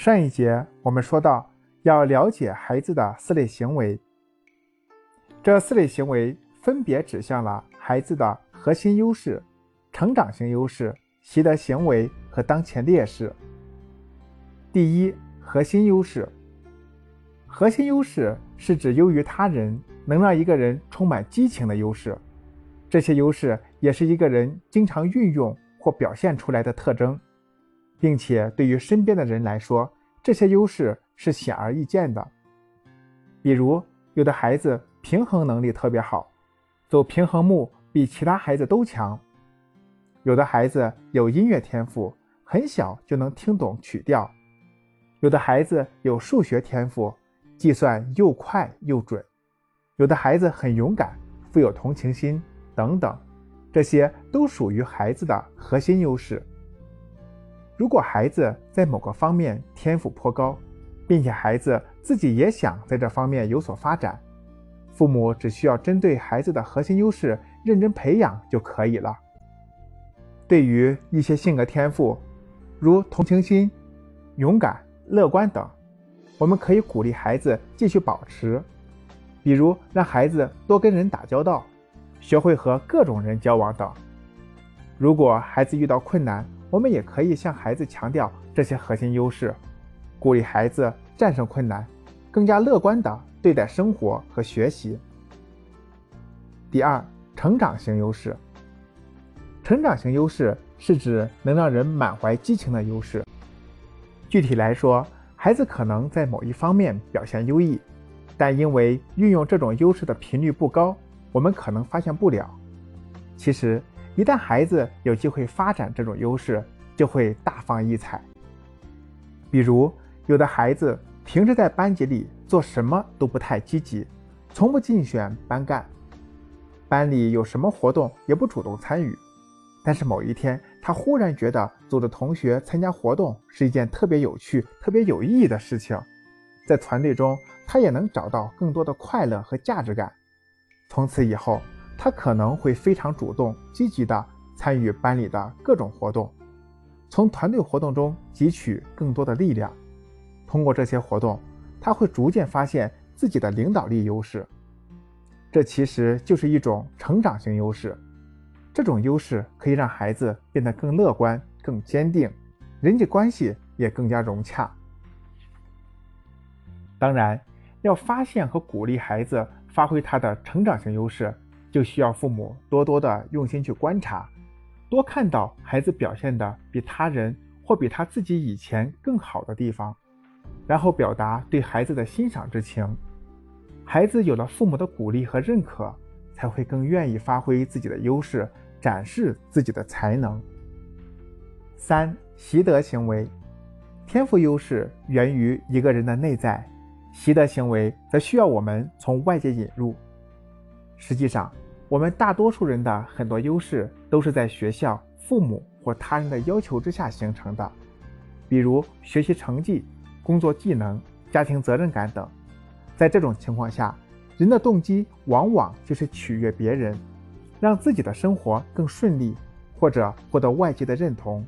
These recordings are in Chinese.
上一节我们说到，要了解孩子的四类行为，这四类行为分别指向了孩子的核心优势、成长型优势、习得行为和当前劣势。第一，核心优势。核心优势是指优于他人，能让一个人充满激情的优势。这些优势也是一个人经常运用或表现出来的特征。并且对于身边的人来说，这些优势是显而易见的。比如，有的孩子平衡能力特别好，走平衡木比其他孩子都强；有的孩子有音乐天赋，很小就能听懂曲调；有的孩子有数学天赋，计算又快又准；有的孩子很勇敢，富有同情心等等，这些都属于孩子的核心优势。如果孩子在某个方面天赋颇高，并且孩子自己也想在这方面有所发展，父母只需要针对孩子的核心优势认真培养就可以了。对于一些性格天赋，如同情心、勇敢、乐观等，我们可以鼓励孩子继续保持，比如让孩子多跟人打交道，学会和各种人交往等。如果孩子遇到困难，我们也可以向孩子强调这些核心优势，鼓励孩子战胜困难，更加乐观地对待生活和学习。第二，成长型优势。成长型优势是指能让人满怀激情的优势。具体来说，孩子可能在某一方面表现优异，但因为运用这种优势的频率不高，我们可能发现不了。其实。一旦孩子有机会发展这种优势，就会大放异彩。比如，有的孩子平时在班级里做什么都不太积极，从不竞选班干，班里有什么活动也不主动参与。但是某一天，他忽然觉得组织同学参加活动是一件特别有趣、特别有意义的事情，在团队中他也能找到更多的快乐和价值感。从此以后。他可能会非常主动、积极地参与班里的各种活动，从团队活动中汲取更多的力量。通过这些活动，他会逐渐发现自己的领导力优势。这其实就是一种成长型优势。这种优势可以让孩子变得更乐观、更坚定，人际关系也更加融洽。当然，要发现和鼓励孩子发挥他的成长型优势。就需要父母多多的用心去观察，多看到孩子表现的比他人或比他自己以前更好的地方，然后表达对孩子的欣赏之情。孩子有了父母的鼓励和认可，才会更愿意发挥自己的优势，展示自己的才能。三习得行为，天赋优势源于一个人的内在，习得行为则需要我们从外界引入。实际上，我们大多数人的很多优势都是在学校、父母或他人的要求之下形成的，比如学习成绩、工作技能、家庭责任感等。在这种情况下，人的动机往往就是取悦别人，让自己的生活更顺利，或者获得外界的认同。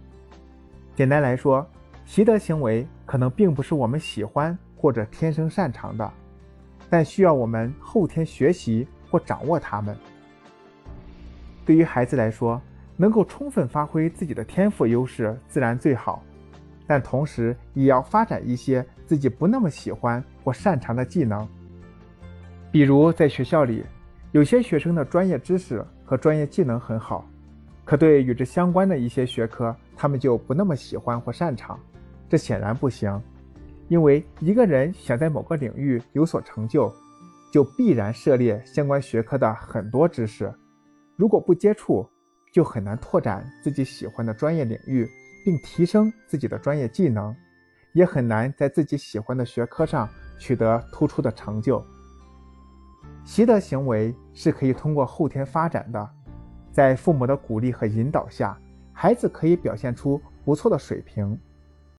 简单来说，习得行为可能并不是我们喜欢或者天生擅长的，但需要我们后天学习。或掌握他们，对于孩子来说，能够充分发挥自己的天赋优势自然最好，但同时也要发展一些自己不那么喜欢或擅长的技能。比如在学校里，有些学生的专业知识和专业技能很好，可对与之相关的一些学科，他们就不那么喜欢或擅长，这显然不行，因为一个人想在某个领域有所成就。就必然涉猎相关学科的很多知识，如果不接触，就很难拓展自己喜欢的专业领域，并提升自己的专业技能，也很难在自己喜欢的学科上取得突出的成就。习得行为是可以通过后天发展的，在父母的鼓励和引导下，孩子可以表现出不错的水平。